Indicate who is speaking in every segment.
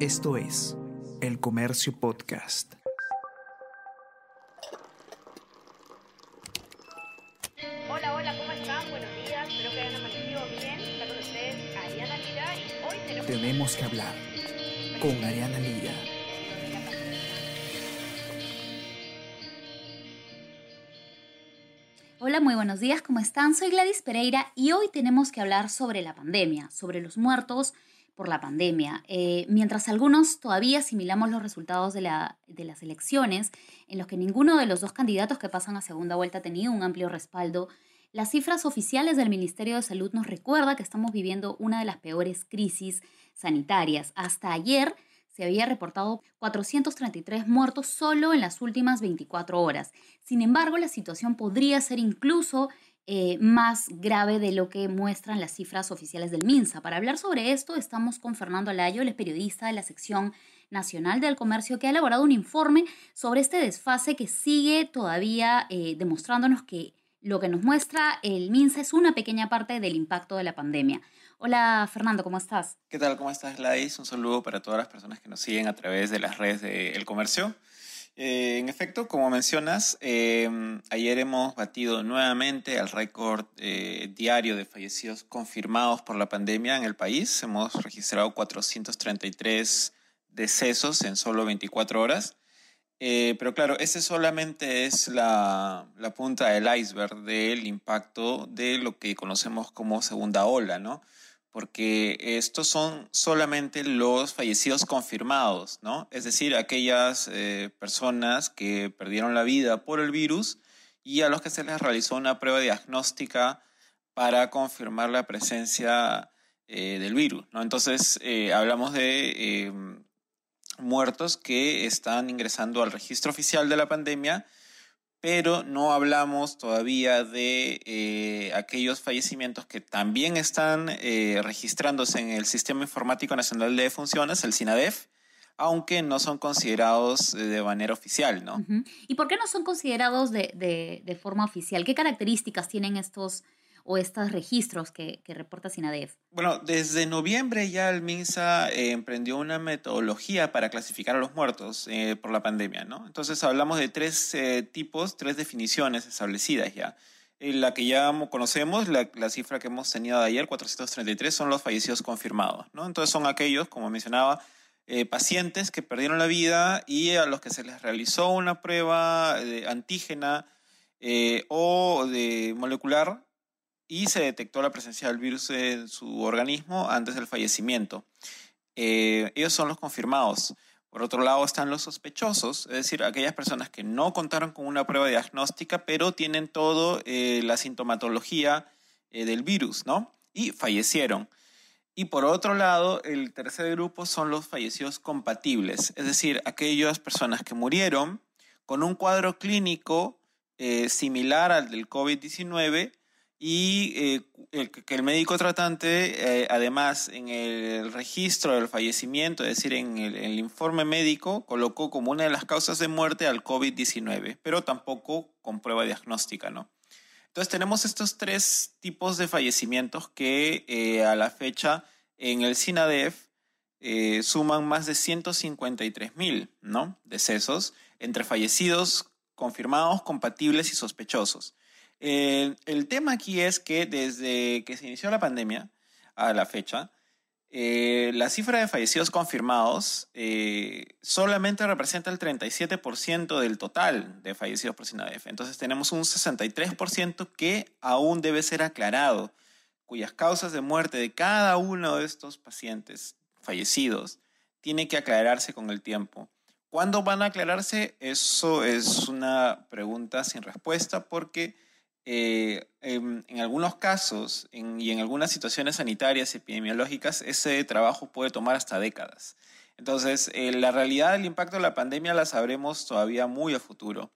Speaker 1: Esto es El Comercio Podcast.
Speaker 2: Hola, hola, ¿cómo están? Buenos días, espero que hayan amanecido bien. Está con ustedes Ariana Lira y hoy tenemos...
Speaker 1: Tenemos que hablar con Ariana Lira.
Speaker 3: Hola, muy buenos días, ¿cómo están? Soy Gladys Pereira y hoy tenemos que hablar sobre la pandemia, sobre los muertos por la pandemia. Eh, mientras algunos todavía asimilamos los resultados de, la, de las elecciones, en los que ninguno de los dos candidatos que pasan a segunda vuelta ha tenido un amplio respaldo, las cifras oficiales del Ministerio de Salud nos recuerda que estamos viviendo una de las peores crisis sanitarias. Hasta ayer se había reportado 433 muertos solo en las últimas 24 horas. Sin embargo, la situación podría ser incluso eh, más grave de lo que muestran las cifras oficiales del MINSA. Para hablar sobre esto, estamos con Fernando Alayo, el periodista de la sección nacional del comercio, que ha elaborado un informe sobre este desfase que sigue todavía eh, demostrándonos que lo que nos muestra el MINSA es una pequeña parte del impacto de la pandemia. Hola Fernando, ¿cómo estás?
Speaker 4: ¿Qué tal? ¿Cómo estás, Gladys? Un saludo para todas las personas que nos siguen a través de las redes del comercio. Eh, en efecto, como mencionas, eh, ayer hemos batido nuevamente el récord eh, diario de fallecidos confirmados por la pandemia en el país. Hemos registrado 433 decesos en solo 24 horas. Eh, pero claro, ese solamente es la, punta del iceberg del impacto de lo que conocemos como segunda ola, ¿no? Porque estos son solamente los fallecidos confirmados, ¿no? Es decir, aquellas eh, personas que perdieron la vida por el virus y a los que se les realizó una prueba diagnóstica para confirmar la presencia eh, del virus. Entonces, eh, hablamos de em, muertos que están ingresando al registro oficial de la pandemia, pero no hablamos todavía de eh, aquellos fallecimientos que también están eh, registrándose en el Sistema Informático Nacional de Defunciones, el SINADEF, aunque no son considerados eh, de manera oficial, ¿no?
Speaker 3: ¿Y por qué no son considerados de, de, de forma oficial? ¿Qué características tienen estos o estos registros que, que reporta SINADEF?
Speaker 4: Bueno, desde noviembre ya el MINSA eh, emprendió una metodología para clasificar a los muertos eh, por la pandemia, ¿no? Entonces hablamos de tres eh, tipos, tres definiciones establecidas ya. Eh, la que ya conocemos, la, la, cifra que hemos tenido de ayer, 433, son los fallecidos confirmados, ¿no? Entonces son aquellos, como mencionaba, eh, pacientes que perdieron la vida y a los que se les realizó una prueba de antígena eh, o de molecular y se detectó la presencia del virus en su organismo antes del fallecimiento. Eh, ellos son los confirmados. Por otro lado están los sospechosos, es decir, aquellas personas que no contaron con una prueba diagnóstica, pero tienen toda eh, la sintomatología eh, del virus, ¿no? Y fallecieron. Y por otro lado, el tercer grupo son los fallecidos compatibles, es decir, aquellas personas que murieron con un cuadro clínico eh, similar al del COVID-19, y eh, que el médico tratante, eh, además, en el registro del fallecimiento, es decir, en el, informe médico, colocó como una de las causas de muerte al COVID-19, pero tampoco con prueba diagnóstica, ¿no? Entonces tenemos estos tres tipos de fallecimientos que eh, a la fecha en el SINADEF suman más de 153 mil, ¿no? Decesos entre fallecidos confirmados, compatibles y sospechosos. Eh, el tema aquí es que desde que se inició la pandemia a la fecha, eh, la cifra de fallecidos confirmados eh, solamente representa el 37% del total de fallecidos por SINADEF. Entonces tenemos un 63% que aún debe ser aclarado, cuyas causas de muerte de cada uno de estos pacientes fallecidos tiene que aclararse con el tiempo. ¿Cuándo van a aclararse? Eso es una pregunta sin respuesta porque eh, en, algunos casos y en algunas situaciones sanitarias epidemiológicas, ese trabajo puede tomar hasta décadas. Entonces, eh, la realidad del impacto de la pandemia la sabremos todavía muy a futuro.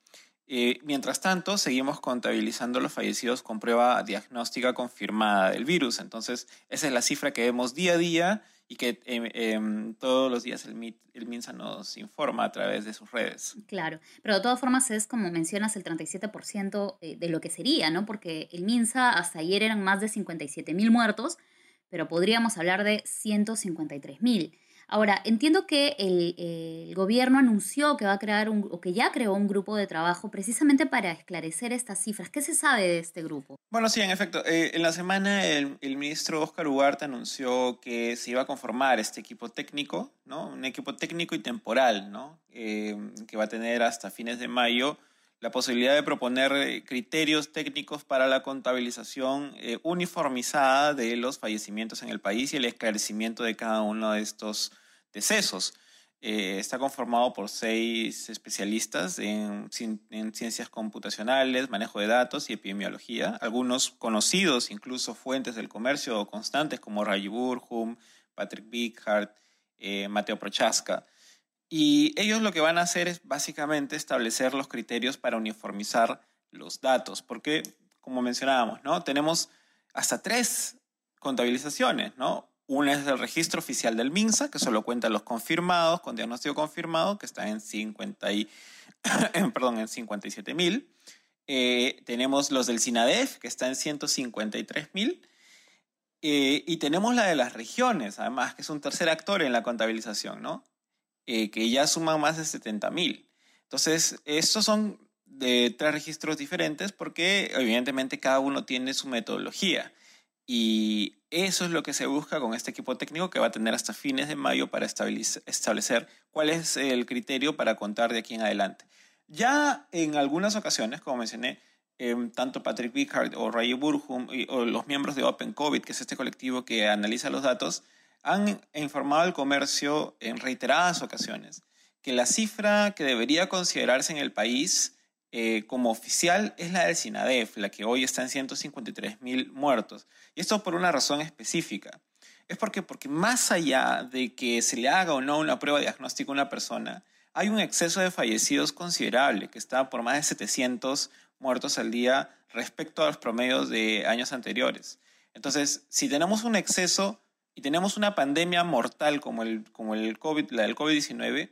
Speaker 4: Eh, mientras tanto, seguimos contabilizando los fallecidos con prueba diagnóstica confirmada del virus. Entonces, esa es la cifra que vemos día a día y que eh, eh, todos los días el, MIT, el, MINSA nos informa a través de sus redes.
Speaker 3: Claro, pero de todas formas es, como mencionas, el 37% de lo que sería, ¿no? Porque el MINSA hasta ayer eran más de 57 mil muertos, pero podríamos hablar de 153 mil. Ahora, entiendo que el, gobierno anunció que va a crear un, o que ya creó un grupo de trabajo precisamente para esclarecer estas cifras. ¿Qué se sabe de este grupo?
Speaker 4: Bueno, sí, en efecto. Eh, en la semana el, ministro Oscar Ugarte anunció que se iba a conformar este equipo técnico, ¿no? Un equipo técnico y temporal, ¿no? Eh, que va a tener hasta fines de mayo la posibilidad de proponer eh, criterios técnicos para la contabilización uniformizada de los fallecimientos en el país y el esclarecimiento de cada uno de estos decesos. Eh, está conformado por seis especialistas en, en, ciencias computacionales, manejo de datos y epidemiología, algunos conocidos, incluso fuentes del comercio constantes como Ray Burham, Patrick Bighart, Mateo Prochaska. Y ellos lo que van a hacer es básicamente establecer los criterios para uniformizar los datos, porque, como mencionábamos, ¿no? tenemos hasta tres contabilizaciones, ¿no? Una es el registro oficial del MINSA, que solo cuenta los confirmados con diagnóstico confirmado, que está en, 50 y, perdón, en 57 mil. Eh, tenemos los del SINADEF, que está en 153 mil. Eh, y tenemos la de las regiones, además, que es un tercer actor en la contabilización, ¿no? Eh, que ya suman más de 70 mil. Entonces, estos son de tres registros diferentes porque evidentemente cada uno tiene su metodología. Y eso es lo que se busca con este equipo técnico que va a tener hasta fines de mayo para establecer cuál es el criterio para contar de aquí en adelante. Ya en algunas ocasiones, como mencioné, em, tanto Patrick Bickhardt o Ray Burham o los miembros de Open COVID, que es este colectivo que analiza los datos, han informado al comercio en reiteradas ocasiones que la cifra que debería considerarse en el país eh, como oficial es la del SINADEF, la que hoy está en 153 mil muertos. Y esto por una razón específica. Es porque, porque más allá de que se le haga o no una prueba diagnóstica a una persona, hay un exceso de fallecidos considerable, que está por más de 700 muertos al día respecto a los promedios de años anteriores. Entonces, si tenemos un exceso y tenemos una pandemia mortal como, el, como el COVID, la del COVID-19,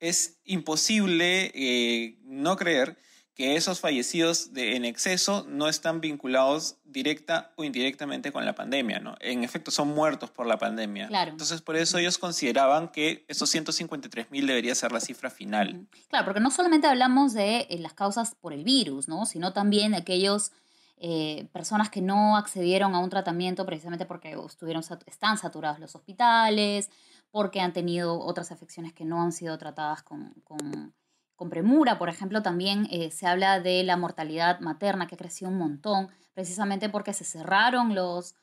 Speaker 4: es imposible eh, no creer que esos fallecidos de, en exceso no están vinculados directa o indirectamente con la pandemia, ¿no? En efecto, son muertos por la pandemia.
Speaker 3: Claro.
Speaker 4: Entonces, por eso ellos consideraban que esos 153 mil debería ser la cifra final.
Speaker 3: Claro, porque no solamente hablamos de eh, las causas por el virus, ¿no? Sino también de aquellos eh, personas que no accedieron a un tratamiento precisamente porque estuvieron, están saturados los hospitales, porque han tenido otras afecciones que no han sido tratadas con, con, premura. Por ejemplo, también eh, se habla de la mortalidad materna que creció un montón, precisamente porque se cerraron los,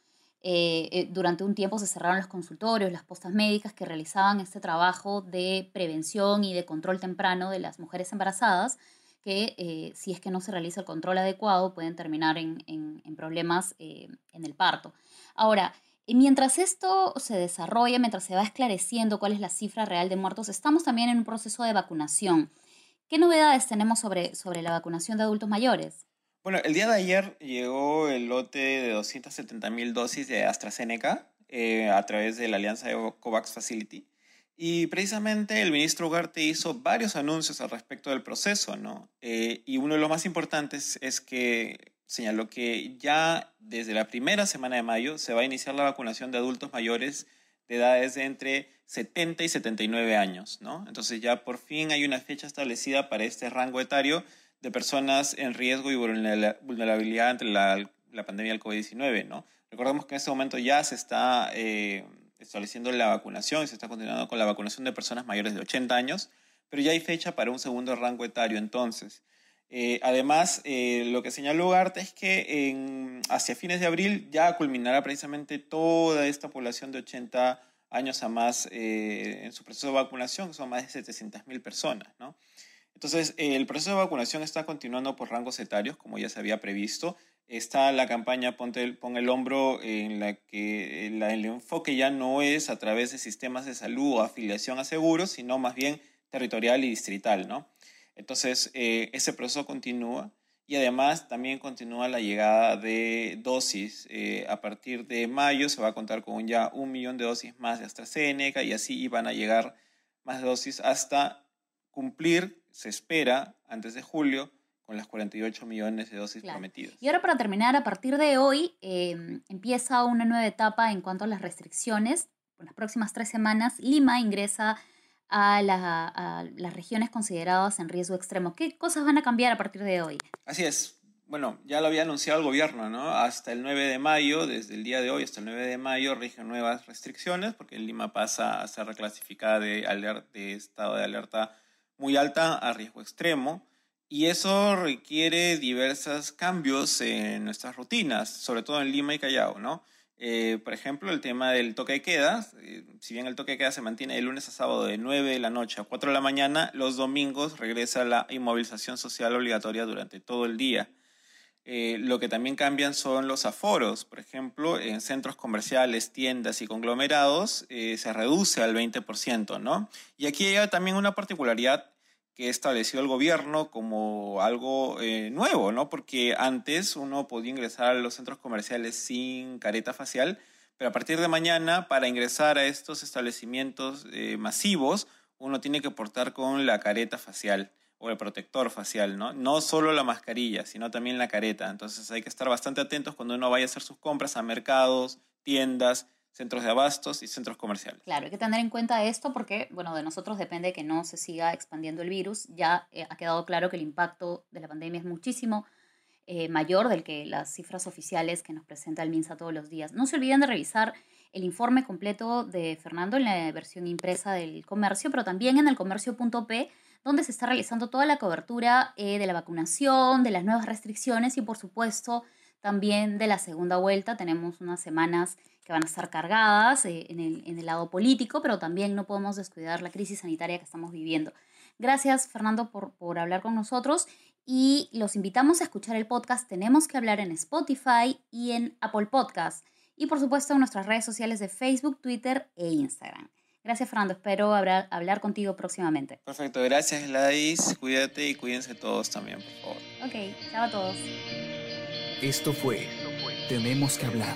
Speaker 3: eh, durante un tiempo se cerraron los consultorios, las postas médicas que realizaban este trabajo de prevención y de control temprano de las mujeres embarazadas que eh, si es que no se realiza el control adecuado pueden terminar en, problemas eh, en el parto. Ahora, eh, mientras esto se desarrolla, mientras se va esclareciendo cuál es la cifra real de muertos, estamos también en un proceso de vacunación. ¿Qué novedades tenemos sobre, sobre la vacunación de adultos mayores?
Speaker 4: Bueno, el día de ayer llegó el lote de 270 mil dosis de AstraZeneca a través de la alianza de COVAX Facility. Y precisamente el ministro Ugarte hizo varios anuncios al respecto del proceso, ¿no? Eh, y uno de los más importantes es que señaló que ya desde la primera semana de mayo se va a iniciar la vacunación de adultos mayores de edades de entre 70 y 79 años, ¿no? Entonces ya por fin hay una fecha establecida para este rango etario de personas en riesgo y vulnerabilidad ante la, pandemia del COVID-19, ¿no? Recordemos que en este momento ya se está... Eh, estableciendo la vacunación y se está continuando con la vacunación de personas mayores de 80 años, pero ya hay fecha para un segundo rango etario entonces. Eh, además, eh, lo que señaló Ugarte es que hacia fines de abril ya culminará precisamente toda esta población de 80 años a más eh, en su proceso de vacunación, son más de 700.000 personas. ¿no? Entonces, el proceso de vacunación está continuando por rangos etarios, como ya se había previsto está la campaña Ponte el, Pon el Hombro, en la que el enfoque ya no es a través de sistemas de salud o afiliación a seguros, sino más bien territorial y distrital, ¿no? Entonces, eh, ese proceso continúa y además también continúa la llegada de dosis. Eh, a partir de mayo se va a contar con ya un millón de dosis más de AstraZeneca y así van a llegar más dosis hasta cumplir, se espera, antes de julio, con las 48 millones de dosis prometidas.
Speaker 3: Y ahora para terminar, a partir de hoy em, empieza una nueva etapa en cuanto a las restricciones las próximas tres semanas, Lima ingresa a, las regiones consideradas en riesgo extremo. ¿Qué cosas van a cambiar a partir de hoy?
Speaker 4: Así es. Bueno, ya lo había anunciado el gobierno, ¿no? Hasta el 9 de mayo, desde el día de hoy hasta el 9 de mayo, rigen nuevas restricciones porque Lima pasa a ser reclasificada de, de estado de alerta muy alta a riesgo extremo. Y eso requiere diversos cambios en nuestras rutinas, sobre todo en Lima y Callao, ¿no? Eh, por ejemplo, el tema del toque de queda. Eh, si bien el toque de queda se mantiene de lunes a sábado de 9 de la noche a 4 de la mañana, los domingos regresa la inmovilización social obligatoria durante todo el día. Eh, lo que también cambian son los aforos. Por ejemplo, en centros comerciales, tiendas y conglomerados se reduce al 20%, ¿no? Y aquí hay también una particularidad que estableció el gobierno como algo eh, nuevo, ¿no? Porque antes uno podía ingresar a los centros comerciales sin careta facial, pero a partir de mañana, para ingresar a estos establecimientos eh, masivos, uno tiene que portar con la careta facial o el protector facial, ¿no? No solo la mascarilla, sino también la careta. Entonces hay que estar bastante atentos cuando uno vaya a hacer sus compras a mercados, tiendas, centros de abastos y centros comerciales.
Speaker 3: Claro, hay que tener en cuenta esto porque, bueno, de nosotros depende que no se siga expandiendo el virus. Ya eh, ha quedado claro que el impacto de la pandemia es muchísimo eh, mayor del que las cifras oficiales que nos presenta el MINSA todos los días. No se olviden de revisar el informe completo de Fernando en la versión impresa del comercio, pero también en el comercio.p, donde se está realizando toda la cobertura eh, de la vacunación, de las nuevas restricciones y, por supuesto, también de la segunda vuelta. Tenemos unas semanas que van a estar cargadas eh, en, el, en el lado político, pero también no podemos descuidar la crisis sanitaria que estamos viviendo. Gracias, Fernando, por, por hablar con nosotros y los invitamos a escuchar el podcast Tenemos que hablar en Spotify y en Apple Podcast y por supuesto en nuestras redes sociales de Facebook, Twitter e Instagram. Gracias, Fernando. Espero hablar, hablar contigo próximamente.
Speaker 4: Perfecto. Gracias, Gladys. Cuídate y cuídense todos también, por favor.
Speaker 3: Ok. Chao a todos.
Speaker 1: Esto fue Tenemos que hablar